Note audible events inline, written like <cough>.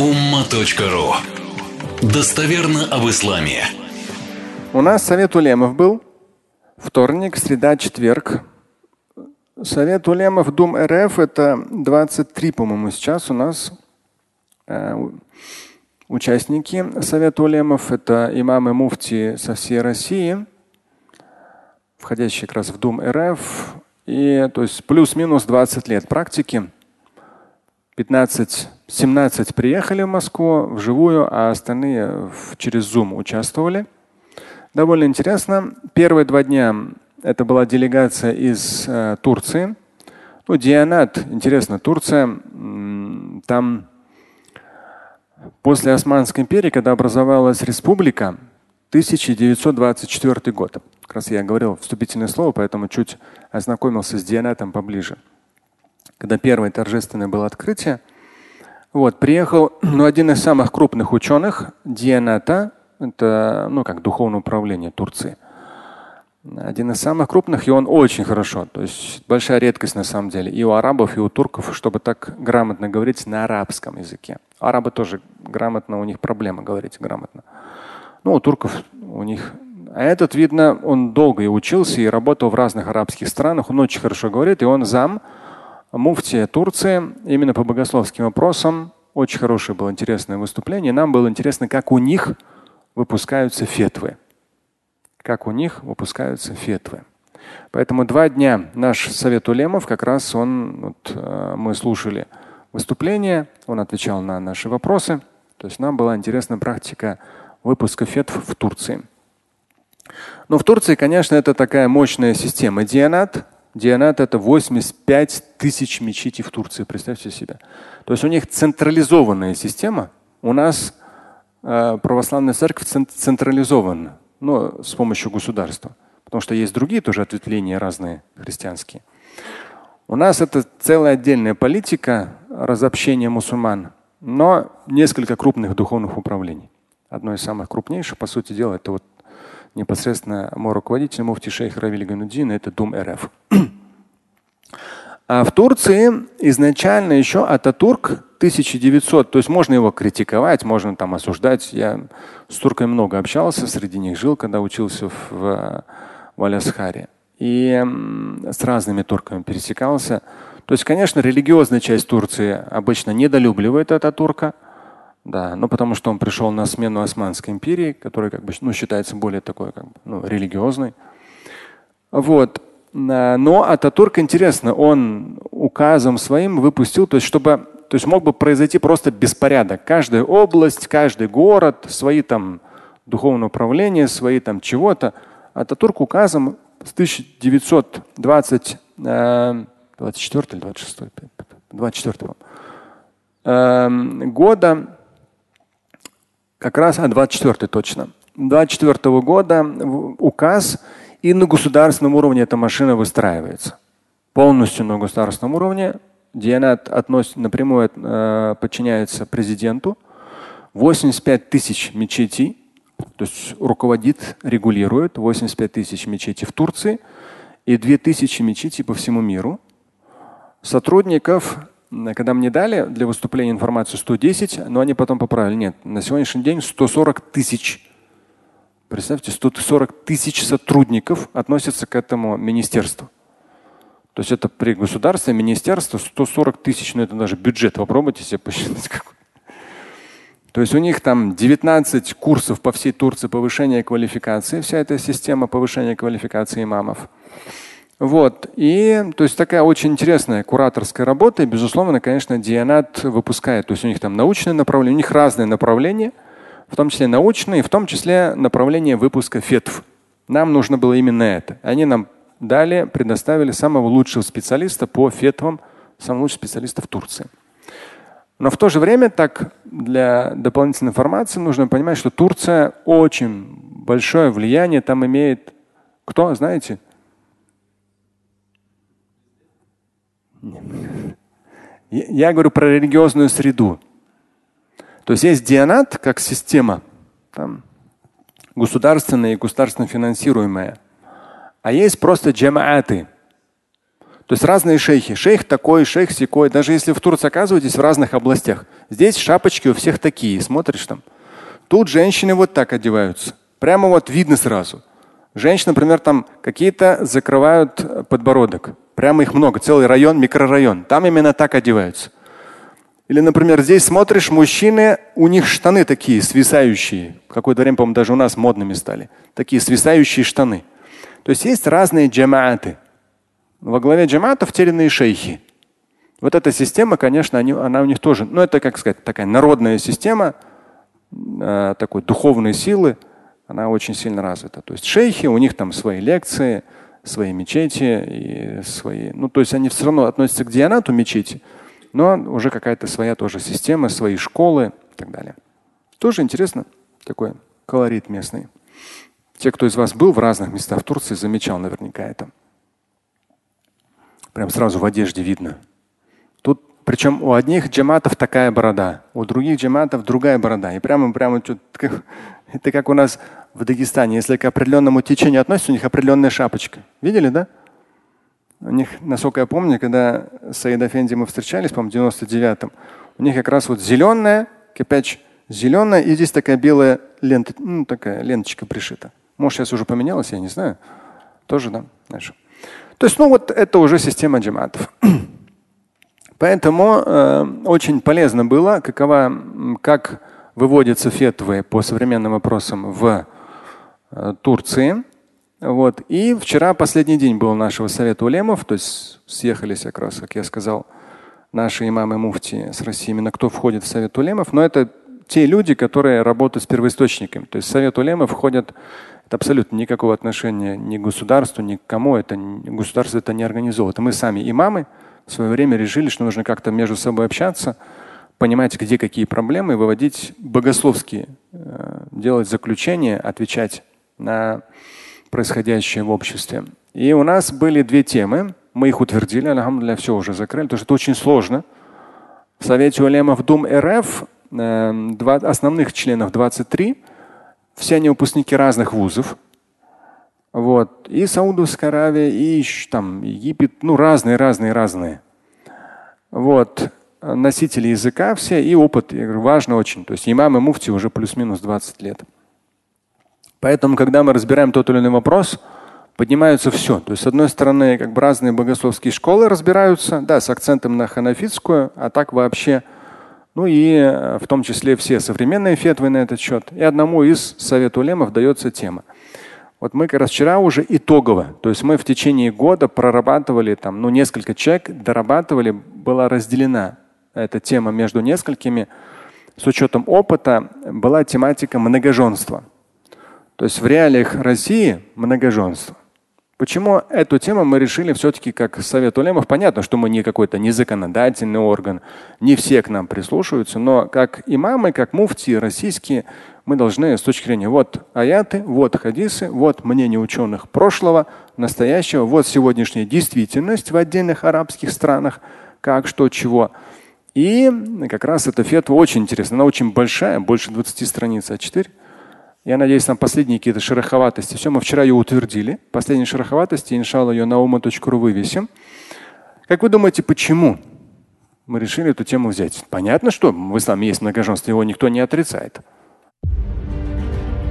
umma.ru Достоверно об исламе. У нас совет улемов был. Вторник, среда, четверг. Совет улемов Дум РФ это 23, по-моему, сейчас у нас э, участники Совета улемов. Это имамы муфти со всей России, входящие как раз в Дум РФ. И то есть плюс-минус 20 лет практики. 15-17 приехали в Москву вживую, а остальные через Zoom участвовали. Довольно интересно. Первые два дня это была делегация из э, Турции. Ну, Дианат, интересно, Турция, там после Османской империи, когда образовалась республика, 1924 год. Как раз я говорил вступительное слово, поэтому чуть ознакомился с Дианатом поближе когда первое торжественное было открытие. Вот, приехал <clears throat> ну, один из самых крупных ученых, Дианата, это ну, как духовное управление Турции. Один из самых крупных, и он очень хорошо. То есть большая редкость на самом деле. И у арабов, и у турков, чтобы так грамотно говорить на арабском языке. Арабы тоже грамотно, у них проблема говорить грамотно. Ну, у турков у них а этот, видно, он долго и учился, и работал в разных арабских странах. Он очень хорошо говорит, и он зам муфтия Турции именно по богословским вопросам. Очень хорошее было интересное выступление. Нам было интересно, как у них выпускаются фетвы. Как у них выпускаются фетвы. Поэтому два дня наш совет улемов, как раз он, вот, э, мы слушали выступление, он отвечал на наши вопросы. То есть нам была интересна практика выпуска фетв в Турции. Но в Турции, конечно, это такая мощная система. Дианат, Дианат это 85 тысяч мечетей в Турции, представьте себе. То есть у них централизованная система. У нас э, православная церковь централизована, но с помощью государства. Потому что есть другие тоже ответвления разные христианские. У нас это целая отдельная политика разобщения мусульман, но несколько крупных духовных управлений. Одно из самых крупнейших, по сути дела, это вот непосредственно мой руководитель, муфти шейх Равиль Ганудин, это Дум РФ. А в Турции изначально еще Ататурк 1900, то есть можно его критиковать, можно там осуждать. Я с турками много общался, среди них жил, когда учился в, в Алясхаре. И с разными турками пересекался. То есть, конечно, религиозная часть Турции обычно недолюбливает Ататурка. Да, ну потому что он пришел на смену Османской империи, которая как бы ну, считается более такой как бы, ну, религиозной. Вот. Но Ататурк интересно, он указом своим выпустил, то есть чтобы, то есть мог бы произойти просто беспорядок. Каждая область, каждый город, свои там духовное управление, свои там чего-то. Ататурк указом с 1920 24 или 26 24 года как раз, а 24 точно. 24 года указ, и на государственном уровне эта машина выстраивается. Полностью на государственном уровне. Дианат относит, напрямую э, подчиняется президенту. 85 тысяч мечетей, то есть руководит, регулирует 85 тысяч мечетей в Турции и 2000 мечетей по всему миру. Сотрудников когда мне дали для выступления информацию 110, но они потом поправили. Нет, на сегодняшний день 140 тысяч. Представьте, 140 тысяч сотрудников относятся к этому министерству. То есть это при государстве, министерство 140 тысяч, ну это даже бюджет, попробуйте себе посчитать. <laughs> То есть у них там 19 курсов по всей Турции повышения квалификации, вся эта система повышения квалификации имамов. Вот. И то есть такая очень интересная кураторская работа. И, безусловно, конечно, Дианат выпускает. То есть у них там научное направление, у них разные направления, в том числе научные, в том числе направление выпуска фетв. Нам нужно было именно это. Они нам дали, предоставили самого лучшего специалиста по фетвам, самого лучшего специалиста в Турции. Но в то же время, так для дополнительной информации, нужно понимать, что Турция очень большое влияние там имеет. Кто, знаете? Я говорю про религиозную среду. То есть есть дианат как система, там, государственная и государственно финансируемая. А есть просто джамааты. То есть разные шейхи. Шейх такой, шейх секой. Даже если в Турции оказываетесь в разных областях. Здесь шапочки у всех такие. Смотришь там. Тут женщины вот так одеваются. Прямо вот видно сразу. Женщины, например, там какие-то закрывают подбородок. Прямо их много. Целый район, микрорайон. Там именно так одеваются. Или, например, здесь смотришь, мужчины, у них штаны такие свисающие. Какое-то время, по-моему, даже у нас модными стали. Такие свисающие штаны. То есть есть разные джамааты. Во главе джамата втерянные шейхи. Вот эта система, конечно, они, она у них тоже, ну это, как сказать, такая народная система э, такой духовной силы, она очень сильно развита. То есть шейхи, у них там свои лекции, свои мечети и свои, ну то есть они все равно относятся к дианату мечети, но уже какая-то своя тоже система, свои школы и так далее. Тоже интересно, такой колорит местный. Те, кто из вас был в разных местах в Турции, замечал наверняка это. Прям сразу в одежде видно. Тут, причем у одних джаматов такая борода, у других джаматов другая борода. И прямо, прямо это как у нас в Дагестане. Если к определенному течению относится, у них определенная шапочка. Видели, да? У них, насколько я помню, когда с Саид Афенди мы встречались, по-моему, в 99-м, у них как раз вот зеленая, кипяч зеленая, и здесь такая белая лента, ну, такая ленточка пришита. Может, сейчас уже поменялось, я не знаю. Тоже, да? Знаешь. То есть, ну вот это уже система джаматов. Поэтому э, очень полезно было, какова, как выводятся фетвы по современным вопросам в э, Турции. Вот. И вчера последний день был нашего совета улемов, то есть съехались как раз, как я сказал, наши имамы муфти с России, именно кто входит в совет улемов. Но это те люди, которые работают с первоисточниками. То есть совет улемов входят это абсолютно никакого отношения ни к государству, ни к кому. Это государство это не организовывает. Мы сами имамы в свое время решили, что нужно как-то между собой общаться, понимать, где какие проблемы, выводить богословские, э, делать заключения, отвечать на происходящее в обществе. И у нас были две темы. Мы их утвердили, алхамдулillah, все уже закрыли, потому что это очень сложно. В Совете Улемов Дум РФ э, два, основных членов 23, все они выпускники разных вузов. Вот. И Саудовская Аравия, и там Египет, ну разные, разные, разные. Вот. Носители языка все и опыт. Я говорю, важно очень. То есть имам и муфти уже плюс-минус 20 лет. Поэтому, когда мы разбираем тот или иной вопрос, поднимаются все. То есть, с одной стороны, как бы разные богословские школы разбираются, да, с акцентом на ханафитскую, а так вообще – ну и э, в том числе все современные фетвы на этот счет. И одному из совет улемов дается тема. Вот мы как раз вчера уже итогово, то есть мы в течение года прорабатывали там, ну, несколько человек, дорабатывали, была разделена эта тема между несколькими. С учетом опыта была тематика многоженства. То есть в реалиях России многоженство. Почему эту тему мы решили все-таки как Совет Улемов? Понятно, что мы не какой-то не законодательный орган, не все к нам прислушиваются, но как имамы, как муфти российские, мы должны с точки зрения вот аяты, вот хадисы, вот мнение ученых прошлого, настоящего, вот сегодняшняя действительность в отдельных арабских странах, как, что, чего. И как раз эта фетва очень интересная. Она очень большая, больше 20 страниц А4. Я надеюсь, там последние какие-то шероховатости. Все, мы вчера ее утвердили. Последние шероховатости, иншалла, ее на ума.ру вывесим. Как вы думаете, почему мы решили эту тему взять? Понятно, что в исламе есть многоженство, его никто не отрицает.